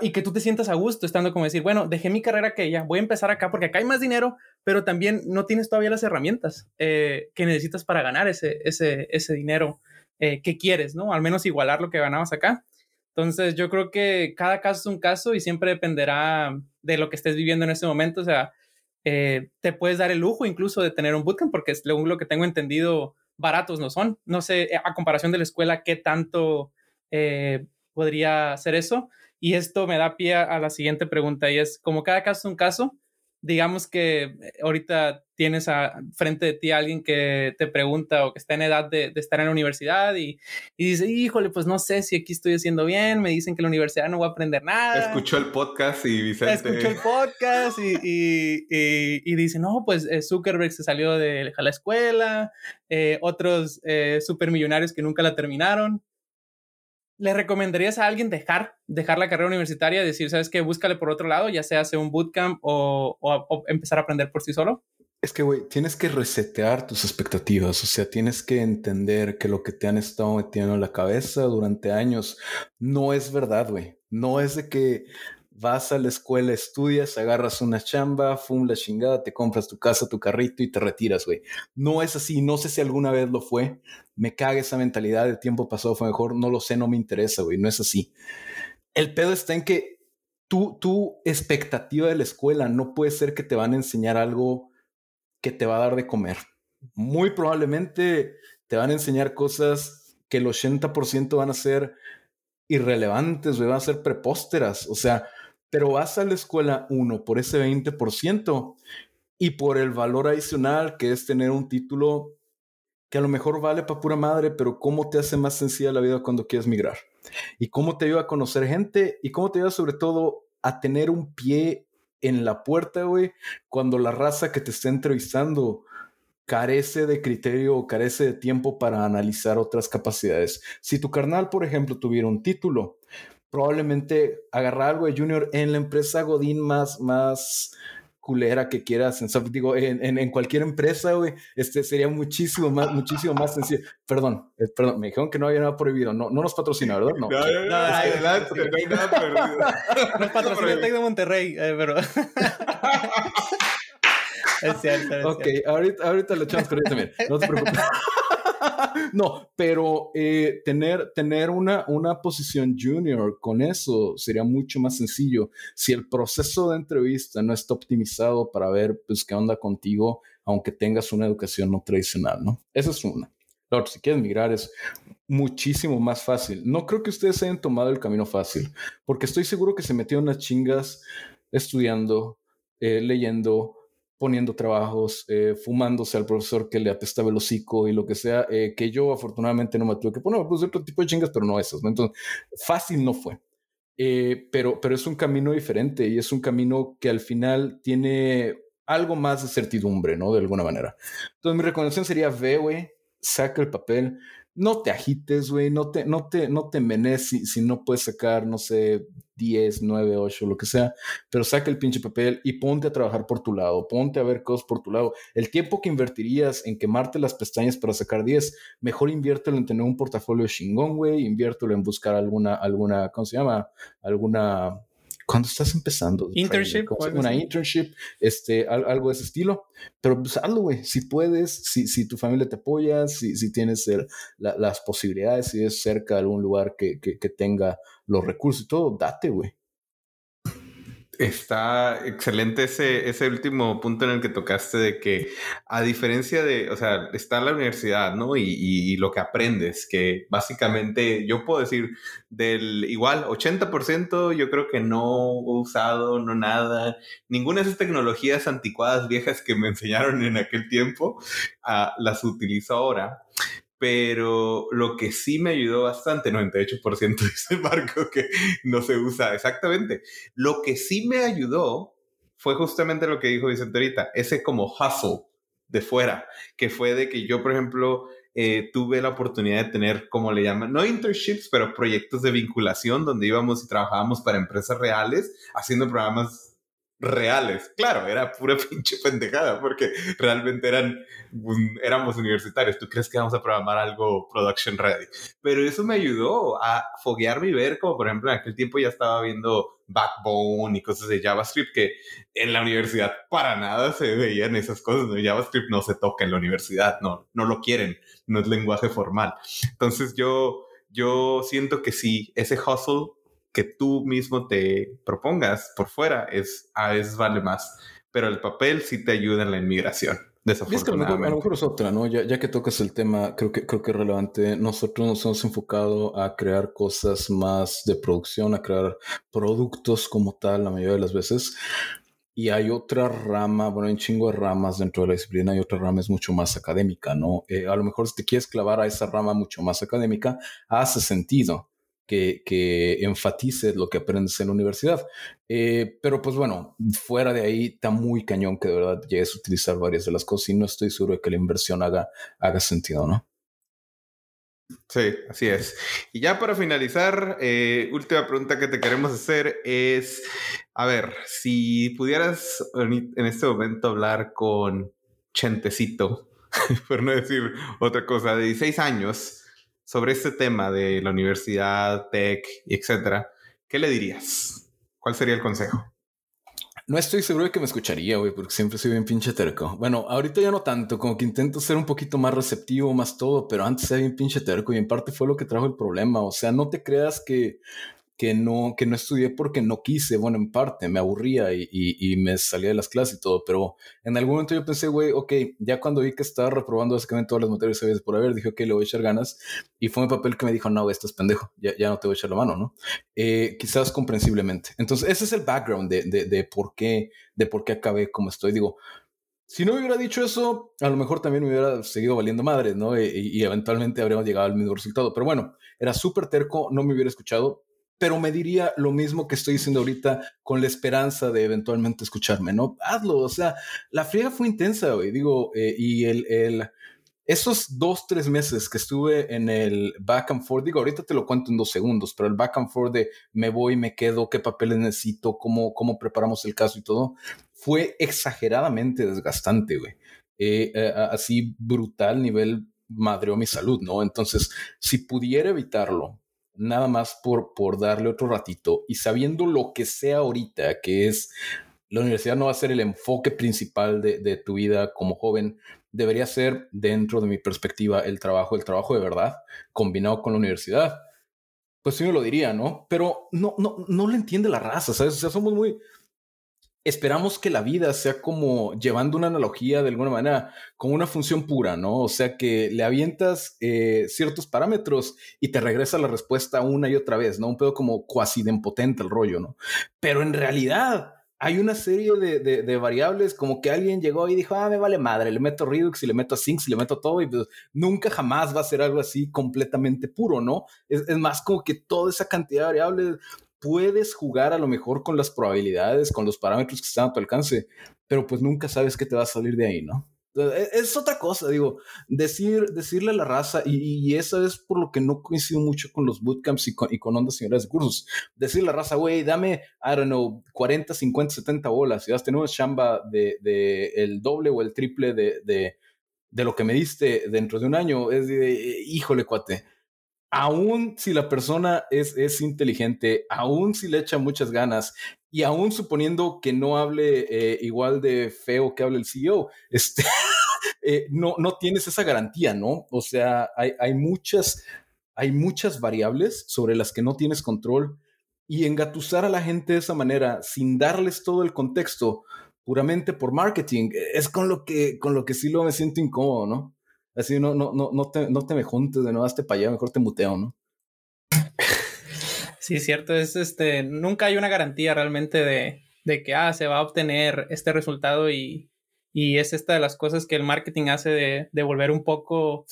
y que tú te sientas a gusto estando como decir, bueno, dejé mi carrera que ya voy a empezar acá porque acá hay más dinero, pero también no tienes todavía las herramientas que necesitas para ganar ese, ese, ese dinero eh, qué quieres, ¿no? Al menos igualar lo que ganabas acá. Entonces, yo creo que cada caso es un caso y siempre dependerá de lo que estés viviendo en ese momento. O sea, eh, te puedes dar el lujo incluso de tener un bootcamp, porque según lo que tengo entendido, baratos no son. No sé, a comparación de la escuela, qué tanto eh, podría ser eso. Y esto me da pie a la siguiente pregunta y es, como cada caso es un caso, digamos que eh, ahorita tienes a, frente de ti a alguien que te pregunta o que está en edad de, estar en la universidad y, y, dice, híjole, pues no sé si aquí estoy haciendo bien, me dicen que en la universidad no voy a aprender nada. Escuchó el podcast y Vicente... Escuchó el podcast y, y dice, no, pues eh, Zuckerberg se salió de la escuela, eh, otros supermillonarios que nunca la terminaron. ¿Le recomendarías a alguien dejar, dejar la carrera universitaria y decir, sabes qué, búscale por otro lado, ya sea hacer un bootcamp o, o, empezar a aprender por sí solo? Es que, güey, tienes que resetear tus expectativas, o sea, tienes que entender que lo que te han estado metiendo en la cabeza durante años no es verdad, güey. No es de que vas a la escuela, estudias, agarras una chamba, fum la chingada, te compras tu casa, tu carrito y te retiras, güey. No es así, no sé si alguna vez lo fue. Me caga esa mentalidad, el tiempo pasado fue mejor, no lo sé, no me interesa, güey, no es así. El pedo está en que tu, tu expectativa de la escuela no puede ser que te van a enseñar algo que te va a dar de comer. Muy probablemente te van a enseñar cosas que el 80% van a ser irrelevantes, van a ser prepósteras. O sea, pero vas a la escuela, uno, por ese 20% y por el valor adicional que es tener un título que a lo mejor vale para pura madre, pero cómo te hace más sencilla la vida cuando quieres migrar. Y cómo te ayuda a conocer gente y cómo te ayuda sobre todo a tener un pie en la puerta, güey, cuando la raza que te está entrevistando carece de criterio o carece de tiempo para analizar otras capacidades. Si tu carnal, por ejemplo, tuviera un título, probablemente agarrar algo de junior en la empresa Godín más, más culera que quieras, en, digo, en, en, cualquier empresa, güey, este sería muchísimo más, muchísimo más sencillo. Perdón, eh, perdón, me dijeron que no había nada prohibido, no, no nos patrocina, ¿verdad? No, no, no, no, no, hay nada prohibido. Nos patrocina el de Monterrey, eh, pero... *laughs* es cierto, es Ok, ahorita, ahorita le echamos con también, no te preocupes. *laughs* *laughs* no, pero eh, tener, tener una, una posición junior con eso sería mucho más sencillo. Si el proceso de entrevista no está optimizado para ver pues, qué onda contigo, aunque tengas una educación no tradicional, ¿no? Esa es una. Claro, si quieres migrar es muchísimo más fácil. No creo que ustedes hayan tomado el camino fácil, porque estoy seguro que se metieron unas chingas estudiando, eh, leyendo, poniendo trabajos, eh, fumándose al profesor que le apestaba el hocico y lo que sea, eh, que yo afortunadamente no me tuve que poner, pues otro tipo de chingas, pero no esas, ¿no? Entonces, fácil no fue. Eh, pero, pero es un camino diferente y es un camino que al final tiene algo más de certidumbre, ¿no? De alguna manera. Entonces, mi recomendación sería, ve, güey, saca el papel, no te agites, güey, no te, no te, no te menes si, si, no puedes sacar, no sé, 10, 9, 8, lo que sea, pero saca el pinche papel y ponte a trabajar por tu lado, ponte a ver cosas por tu lado. El tiempo que invertirías en quemarte las pestañas para sacar 10, mejor inviértelo en tener un portafolio chingón, güey, inviértelo en buscar alguna, alguna, ¿cómo se llama? Alguna cuando estás empezando. Internship. una internship, este, algo de ese estilo. Pero pues hazlo, güey. Si puedes, si, si tu familia te apoya, si, si tienes las posibilidades, si es cerca de algún lugar que, que, que tenga los recursos y todo, date, güey. Está excelente ese, ese último punto en el que tocaste de que a diferencia de, o sea, está la universidad, ¿no? Y, y, lo que aprendes, que básicamente yo puedo decir del igual 80% yo creo que no he usado, no nada, ninguna de esas tecnologías anticuadas viejas que me enseñaron en aquel tiempo, uh, las utilizo ahora pero lo que sí me ayudó bastante, 98% *laughs* dice Marco que no se usa exactamente. Lo que sí me ayudó fue justamente lo que dijo Vicente ahorita, ese como hustle de fuera, que fue de que yo, por ejemplo, eh, tuve la oportunidad de tener, como le llaman, no internships, pero proyectos de vinculación donde íbamos y trabajábamos para empresas reales haciendo programas reales. Claro, era pura *laughs* pinche pendejada porque realmente eran, éramos universitarios. ¿Tú crees que vamos a programar algo production ready? Pero eso me ayudó a foguearme y ver como, por ejemplo, en aquel tiempo ya estaba viendo Backbone y cosas de JavaScript que en la universidad para nada se veían esas cosas. JavaScript no se toca en la universidad, no, no lo quieren, no es lenguaje formal. Entonces yo, yo siento que sí, ese hustle que tú mismo te propongas por fuera es a veces vale más, pero el papel sí te ayuda en la inmigración. Desafortunadamente. a lo mejor es otra, ¿no? Ya, ya, que tocas el tema, creo que, creo que es relevante. Nosotros nos hemos enfocado a crear cosas más de producción, a crear productos como tal, la mayoría de las veces. Y hay otra rama, bueno, hay un chingo de ramas dentro de la disciplina, hay otra rama es mucho más académica, ¿no? Eh, a lo mejor si te quieres clavar a esa rama mucho más académica, hace sentido que, enfatice lo que aprendes en la universidad. Eh, pero pues bueno, fuera de ahí está muy cañón que de verdad llegues a utilizar varias de las cosas y no estoy seguro de que la inversión haga, haga sentido, ¿no? Sí, así es. Y ya para finalizar, eh, última pregunta que te queremos hacer es, a ver, si pudieras en este momento hablar con Chentecito, *laughs* por no decir otra cosa, de 16 años, sobre este tema de la universidad, tech, etcétera, ¿qué le dirías? ¿Cuál sería el consejo? No estoy seguro de que me escucharía, güey, porque siempre soy bien pinche terco. Bueno, ahorita ya no tanto, como que intento ser un poquito más receptivo, más todo, pero antes era bien pinche terco y en parte fue lo que trajo el problema. O sea, no te creas que que no, que no estudié porque no quise, bueno, en parte me aburría y, me salía de las clases y todo, pero en algún momento yo pensé, güey, ok, ya cuando vi que estaba reprobando básicamente todas las materias que por haber, dije, ok, le voy a echar ganas y fue un papel que me dijo, no, esto es pendejo, ya, ya no te voy a echar la mano, ¿no? Eh, quizás comprensiblemente. Entonces, ese es el background de, de, por qué, de por qué acabé como estoy. Digo, si no me hubiera dicho eso, a lo mejor también me hubiera seguido valiendo madre, ¿no? Y, y eventualmente habríamos llegado al mismo resultado. Pero bueno, era súper terco, no me hubiera escuchado pero me diría lo mismo que estoy diciendo ahorita con la esperanza de eventualmente escucharme, ¿no? Hazlo, o sea, la friega fue intensa, güey, digo, eh, y el, el, esos dos, tres meses que estuve en el back and forth, digo, ahorita te lo cuento en dos segundos, pero el back and forth de me voy, me quedo, qué papeles necesito, cómo, cómo preparamos el caso y todo, fue exageradamente desgastante, güey. Eh, eh, así brutal nivel madreó mi salud, ¿no? Entonces, si pudiera evitarlo, nada más por, por darle otro ratito y sabiendo lo que sea ahorita, que es la universidad no va a ser el enfoque principal de, de, tu vida como joven, debería ser, dentro de mi perspectiva, el trabajo, el trabajo de verdad, combinado con la universidad. Pues sí me lo diría, ¿no? Pero no, no, no le entiende la raza, ¿sabes? O sea, somos muy, esperamos que la vida sea como llevando una analogía de alguna manera, como una función pura, ¿no? O sea, que le avientas eh, ciertos parámetros y te regresa la respuesta una y otra vez, ¿no? Un pedo como cuasi de impotente el rollo, ¿no? Pero en realidad hay una serie de, de, variables como que alguien llegó y dijo, ah, me vale madre, le meto Redux y le meto Sinks y le meto todo y pues nunca jamás va a ser algo así completamente puro, ¿no? Es, es más como que toda esa cantidad de variables puedes jugar a lo mejor con las probabilidades, con los parámetros que están a tu alcance, pero pues nunca sabes qué te va a salir de ahí, ¿no? E, es otra cosa, digo, decir, decirle a la raza, y, eso es por lo que no coincido mucho con los bootcamps y con, y con ondas señoras de cursos. Decirle a la raza, güey, dame, I don't know, 40, 50, 70 bolas, y vas a tener chamba de, de, el doble o el triple de, de, de, lo que me diste dentro de un año. Es de, híjole, cuate aún si la persona es, es inteligente, aún si le echa muchas ganas y aún suponiendo que no hable eh, igual de feo que hable el CEO, *laughs* este, eh, no, no tienes esa garantía, ¿no? O sea, hay, hay, muchas, hay muchas variables sobre las que no tienes control y engatusar a la gente de esa manera sin darles todo el contexto puramente por marketing es con lo que, con lo que sí lo me siento incómodo, ¿no? Así no, no, no, no, te, no te me juntes de nuevo este para allá, mejor te muteo, ¿no? Sí, cierto, es este, nunca hay una garantía realmente de, de que ah, se va a obtener este resultado y, y, es esta de las cosas que el marketing hace de, de volver un poco,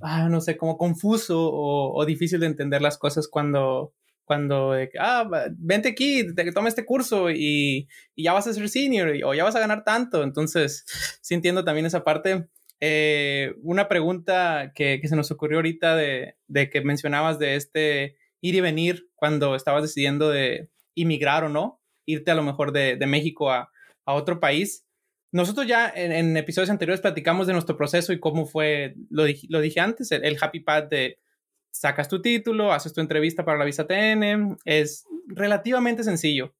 ah, no sé, como confuso o, difícil de entender las cosas cuando, cuando, ah, vente aquí, toma este curso y, y, ya vas a ser senior o ya vas a ganar tanto. Entonces, sí entiendo también esa parte. Eh, una pregunta que, se nos ocurrió ahorita de, que mencionabas de este ir y venir cuando estabas decidiendo de inmigrar o no, irte a lo mejor de, México a, otro país. Nosotros ya en, episodios anteriores platicamos de nuestro proceso y cómo fue, lo, lo dije antes, el, happy path de sacas tu título, haces tu entrevista para la visa TN, es relativamente sencillo.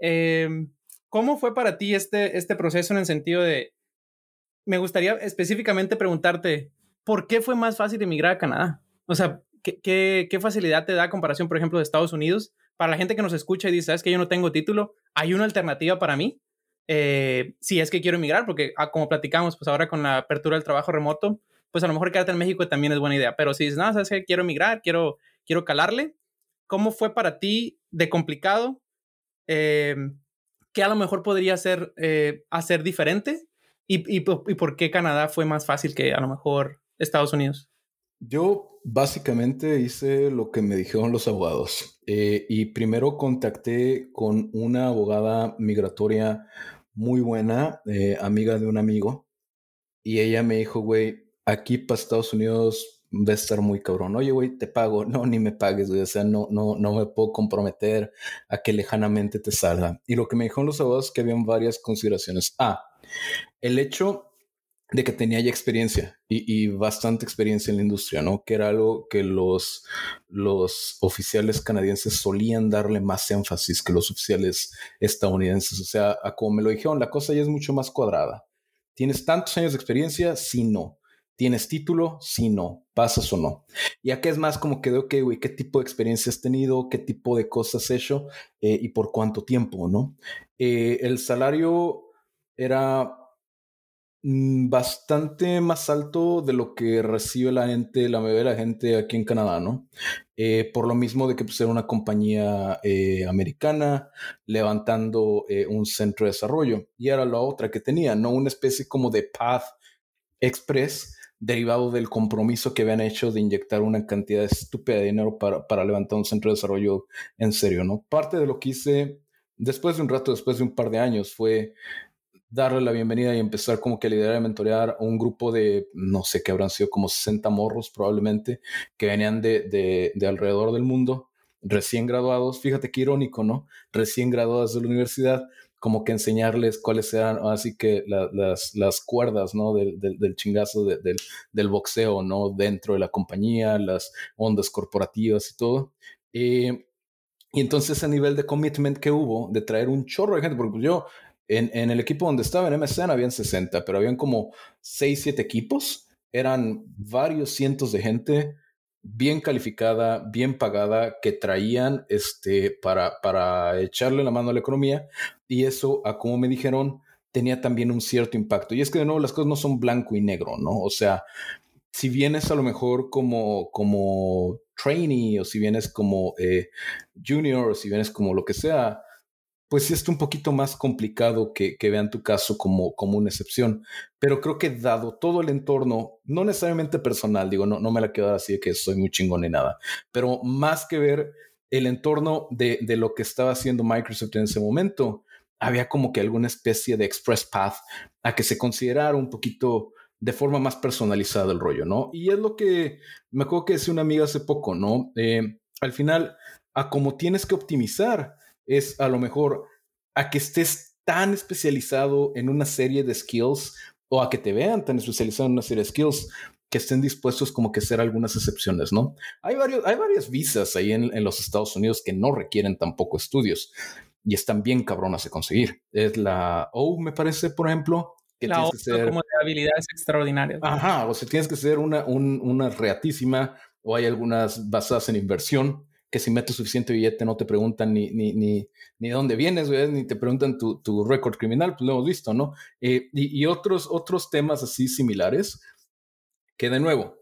Eh, ¿Cómo fue para ti este, este proceso en el sentido de me gustaría específicamente preguntarte, ¿por qué fue más fácil emigrar a Canadá? O sea, ¿qué, qué, facilidad te da comparación, por ejemplo, de Estados Unidos? Para la gente que nos escucha y dice, ¿sabes que yo no tengo título? ¿Hay una alternativa para mí? Eh, si es que quiero emigrar, porque ah, como platicamos, pues ahora con la apertura del trabajo remoto, pues a lo mejor quedarte en México también es buena idea. Pero si dices, no, ¿sabes que quiero emigrar? Quiero, quiero calarle. ¿Cómo fue para ti de complicado? Eh, ¿Qué a lo mejor podría ser eh, hacer diferente? ¿Y, por qué Canadá fue más fácil que a lo mejor Estados Unidos? Yo básicamente hice lo que me dijeron los abogados eh, y primero contacté con una abogada migratoria muy buena, eh, amiga de un amigo, y ella me dijo, güey, aquí para Estados Unidos va a estar muy cabrón. Oye, güey, te pago. No, ni me pagues, güey. O sea, no, no, no me puedo comprometer a que lejanamente te salga. Y lo que me dijeron los abogados es que habían varias consideraciones. Ah, el hecho de que tenía ya experiencia y, bastante experiencia en la industria, ¿no? Que era algo que los, los oficiales canadienses solían darle más énfasis que los oficiales estadounidenses. O sea, como me lo dijeron, la cosa ya es mucho más cuadrada. ¿Tienes tantos años de experiencia? Sí, no. ¿Tienes título? Sí, no. ¿Pasas o no? Y acá es más como que de, ok, güey, ¿qué tipo de experiencia has tenido? ¿Qué tipo de cosas has hecho? Eh, ¿Y por cuánto tiempo, no? Eh, el salario era Mm, bastante más alto de lo que recibe la gente, la mayoría de la gente aquí en Canadá, ¿no? Eh, por lo mismo de que pues, era una compañía eh, americana levantando eh, un centro de desarrollo. Y era la otra que tenía, ¿no? Una especie como de Path Express derivado del compromiso que habían hecho de inyectar una cantidad estúpida de dinero para, para levantar un centro de desarrollo en serio, ¿no? Parte de lo que hice después de un rato, después de un par de años, fue darle la bienvenida y empezar como que a liderar y mentorear a un grupo de, no sé, que habrán sido como 60 morros probablemente, que venían de, de, alrededor del mundo, recién graduados, fíjate qué irónico, ¿no? Recién graduados de la universidad, como que enseñarles cuáles eran, así que las, las cuerdas, ¿no? Del, del, chingazo del, del, boxeo, ¿no? Dentro de la compañía, las ondas corporativas y todo. Eh, y entonces a nivel de commitment que hubo, de traer un chorro de gente, porque yo en, el equipo donde estaba en MSN habían 60, pero habían como 6, 7 equipos. Eran varios cientos de gente bien calificada, bien pagada, que traían este, para, para echarle la mano a la economía. Y eso, a como me dijeron, tenía también un cierto impacto. Y es que de nuevo las cosas no son blanco y negro, ¿no? O sea, si vienes a lo mejor como, como trainee o si vienes como eh, junior o si vienes como lo que sea, pues sí está un poquito más complicado que, vean tu caso como, como una excepción. Pero creo que dado todo el entorno, no necesariamente personal, digo, no, no me la quedo así de que soy muy chingón ni nada, pero más que ver el entorno de, de lo que estaba haciendo Microsoft en ese momento, había como que alguna especie de express path a que se considerara un poquito de forma más personalizada el rollo, ¿no? Y es lo que me acuerdo que decía una amiga hace poco, ¿no? Eh, al final, a cómo tienes que optimizar, es a lo mejor a que estés tan especializado en una serie de skills o a que te vean tan especializado en una serie de skills que estén dispuestos como que hacer algunas excepciones, ¿no? Hay, varios, hay varias visas ahí en, los Estados Unidos que no requieren tampoco estudios y están bien cabronas de conseguir. Es la O, me parece, por ejemplo, que la tienes que ser... como de habilidades extraordinarias. Ajá, o sea, tienes que ser una, una reatísima o hay algunas basadas en inversión que si metes suficiente billete no te preguntan ni, ni, ni, dónde vienes, ni te preguntan tu, tu récord criminal, pues lo hemos visto, ¿no? Eh, y, otros, otros temas así similares, que de nuevo,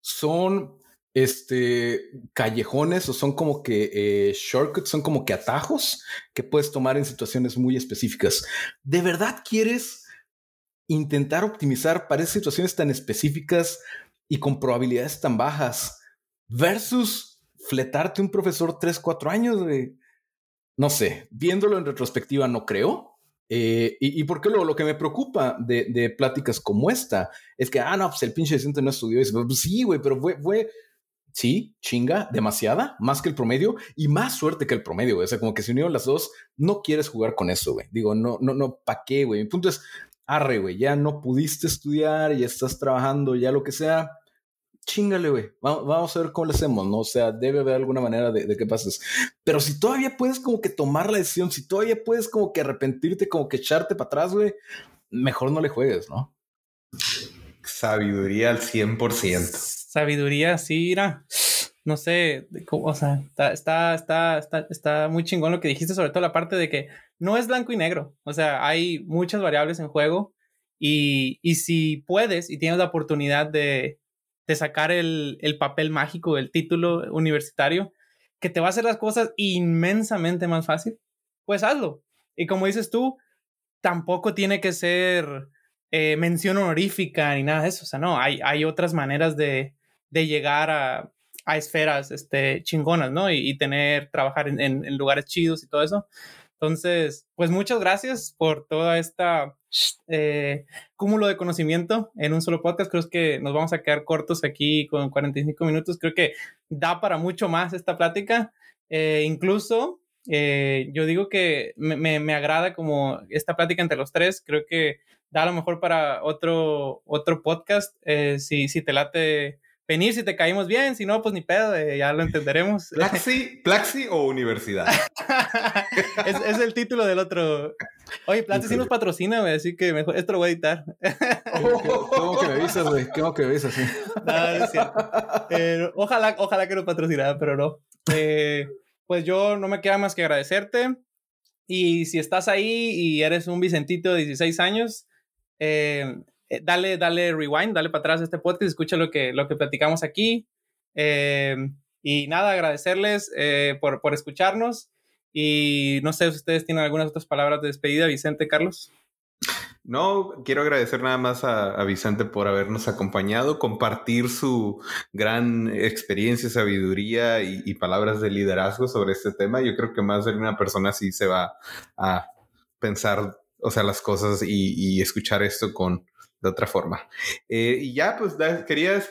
son este, callejones o son como que eh, shortcuts, son como que atajos que puedes tomar en situaciones muy específicas. ¿De verdad quieres intentar optimizar para esas situaciones tan específicas y con probabilidades tan bajas versus fletarte un profesor 3, 4 años, güey. No sé, viéndolo en retrospectiva no creo. Eh, y, y porque lo, lo que me preocupa de, pláticas como esta es que, ah, no, pues el pinche decente no estudió. Y pues sí, güey, pero fue, sí, chinga, demasiada, más que el promedio y más suerte que el promedio. O sea, como que se unieron las dos, no quieres jugar con eso, güey. Digo, no, no, no, ¿pa' qué, güey? Mi punto es, arre, güey, ya no pudiste estudiar, ya estás trabajando, ya lo que sea chingale, güey. Vamos, a ver cómo le hacemos, ¿no? O sea, debe haber alguna manera de, que pases. Pero si todavía puedes como que tomar la decisión, si todavía puedes como que arrepentirte, como que echarte para atrás, güey, mejor no le juegues, ¿no? Sabiduría al 100%. Sabiduría, sí, mira. No sé, o sea, está, está, está, está, está muy chingón lo que dijiste, sobre todo la parte de que no es blanco y negro. O sea, hay muchas variables en juego y, y si puedes y tienes la oportunidad de, de sacar el, papel mágico del título universitario, que te va a hacer las cosas inmensamente más fácil, pues hazlo. Y como dices tú, tampoco tiene que ser eh, mención honorífica ni nada de eso. O sea, no, hay, hay otras maneras de, llegar a, esferas este, chingonas, ¿no? Y, tener, trabajar en, en, lugares chidos y todo eso. Entonces, pues muchas gracias por toda esta eh, cúmulo de conocimiento en un solo podcast. Creo que nos vamos a quedar cortos aquí con 45 minutos. Creo que da para mucho más esta plática. Eh, incluso eh, yo digo que me, me, agrada como esta plática entre los tres. Creo que da a lo mejor para otro, otro podcast. Si, si te late venir, si te caímos bien, si no, pues ni pedo, eh, ya lo entenderemos. *laughs* ¿Plaxi, Plaxi o universidad? *laughs* es, es, el título del otro. Oye, Plaxi sí nos patrocina, güey, así que mejor, esto lo voy a editar. *laughs* ¿Cómo que me avisas, güey? ¿Cómo que me avisas? Sí. No, es cierto. Eh, ojalá, ojalá que nos patrocinara, pero no. Eh, pues yo no me queda más que agradecerte. Y si estás ahí y eres un Vicentito de 16 años, eh, eh, dale, dale rewind, dale para atrás a este podcast, escucha lo que, lo que platicamos aquí. Eh, y nada, agradecerles por, por escucharnos. Y no sé si ustedes tienen algunas otras palabras de despedida, Vicente, Carlos. No, quiero agradecer nada más a, Vicente por habernos acompañado, compartir su gran experiencia, sabiduría y, palabras de liderazgo sobre este tema. Yo creo que más de una persona sí se va a pensar, o sea, las cosas y escuchar esto con, de otra forma. Eh, y ya, pues quería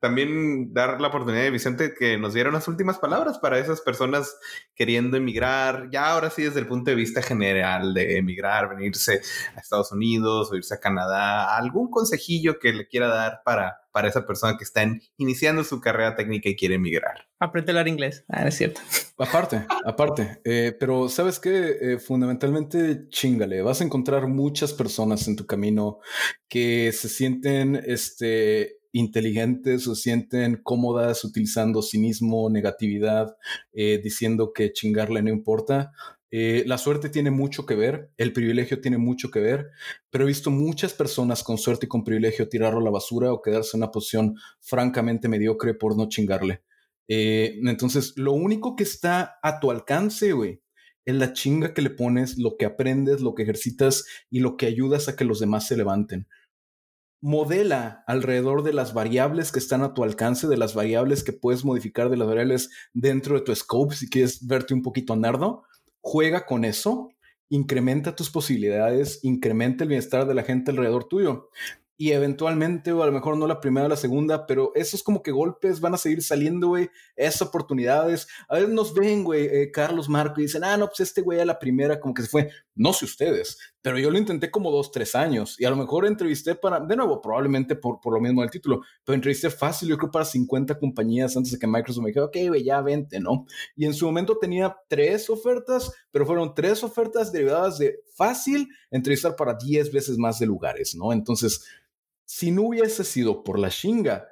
también dar la oportunidad de Vicente que nos diera unas últimas palabras para esas personas queriendo emigrar, ya ahora sí desde el punto de vista general de emigrar, venirse a Estados Unidos o irse a Canadá, algún consejillo que le quiera dar para, para esa persona que está iniciando su carrera técnica y quiere emigrar. Aprende a hablar inglés, ah, es cierto. *laughs* Aparte, aparte, eh, pero sabes que eh, fundamentalmente chingale, vas a encontrar muchas personas en tu camino que se sienten este, inteligentes o sienten cómodas utilizando cinismo, negatividad, eh, diciendo que chingarle no importa. La suerte tiene mucho que ver, el privilegio tiene mucho que ver, pero he visto muchas personas con suerte y con privilegio tirarlo a la basura o quedarse en una posición francamente mediocre por no chingarle. Eh, entonces, lo único que está a tu alcance, güey, es la chinga que le pones, lo que aprendes, lo que ejercitas y lo que ayudas a que los demás se levanten. Modela alrededor de las variables que están a tu alcance, de las variables que puedes modificar, de las variables dentro de tu scope, si quieres verte un poquito nardo, juega con eso, incrementa tus posibilidades, incrementa el bienestar de la gente alrededor tuyo y eventualmente, o a lo mejor no la primera o la segunda, pero esos como que golpes van a seguir saliendo, güey, esas oportunidades. A veces nos ven, güey, eh, Carlos Marco, y dicen, ah, no, pues este güey a la primera como que se fue. No sé ustedes, pero yo lo intenté como dos, tres años y a lo mejor entrevisté para, de nuevo, probablemente por, por lo mismo del título, pero entrevisté fácil, yo creo para 50 compañías antes de que Microsoft me dijera, ok, ya vente, ¿no? Y en su momento tenía tres ofertas, pero fueron tres ofertas derivadas de fácil entrevistar para 10 veces más de lugares, ¿no? Entonces, si no hubiese sido por la chinga,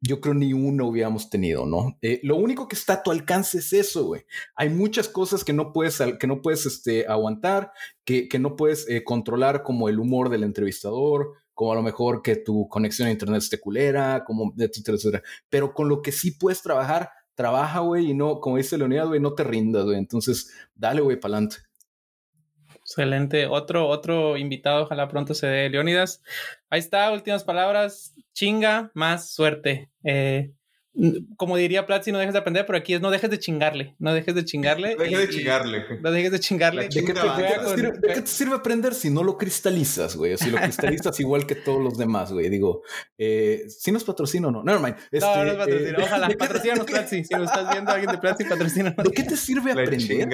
yo creo ni uno hubiéramos tenido, ¿no? Eh, lo único que está a tu alcance es eso, güey. Hay muchas cosas que no puedes, que no puedes este, aguantar, que, que no puedes eh, controlar, como el humor del entrevistador, como a lo mejor que tu conexión a internet esté culera, como etcétera, etcétera. Pero con lo que sí puedes trabajar, trabaja, güey, y no, como dice Leonidas, güey, no te rindas, güey. Entonces, dale, güey, para adelante. Excelente. Otro, otro invitado, ojalá pronto se dé, Leonidas. Ahí está, últimas palabras. Chinga, más suerte. Eh, como diría Platzi, no dejes de aprender, pero aquí es no dejes de chingarle, no dejes de chingarle. No dejes de chingarle. No dejes de chingarle. ¿De, qué te, sirve, aprender si no lo cristalizas, güey? Si lo cristalizas *laughs* igual que todos los demás, güey. Digo, eh, si nos patrocina o no. Nevermind. Este, no, no es este, eh, Ojalá, patrocínanos, Platzi. Si lo estás viendo alguien de Platzi, patrocínanos. ¿De qué te sirve aprender?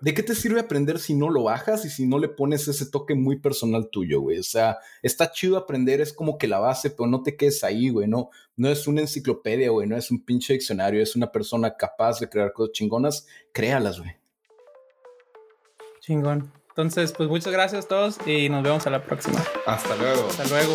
¿De qué te sirve aprender si no lo bajas y si no le pones ese toque muy personal tuyo, güey? O sea, está chido aprender, es como que la base, pero no te quedes ahí, güey. No, no es una enciclopedia, güey, no es un pinche diccionario, es una persona capaz de crear cosas chingonas, créalas, güey. Chingón. Entonces, pues muchas gracias a todos y nos vemos a la próxima. Hasta luego. Hasta luego.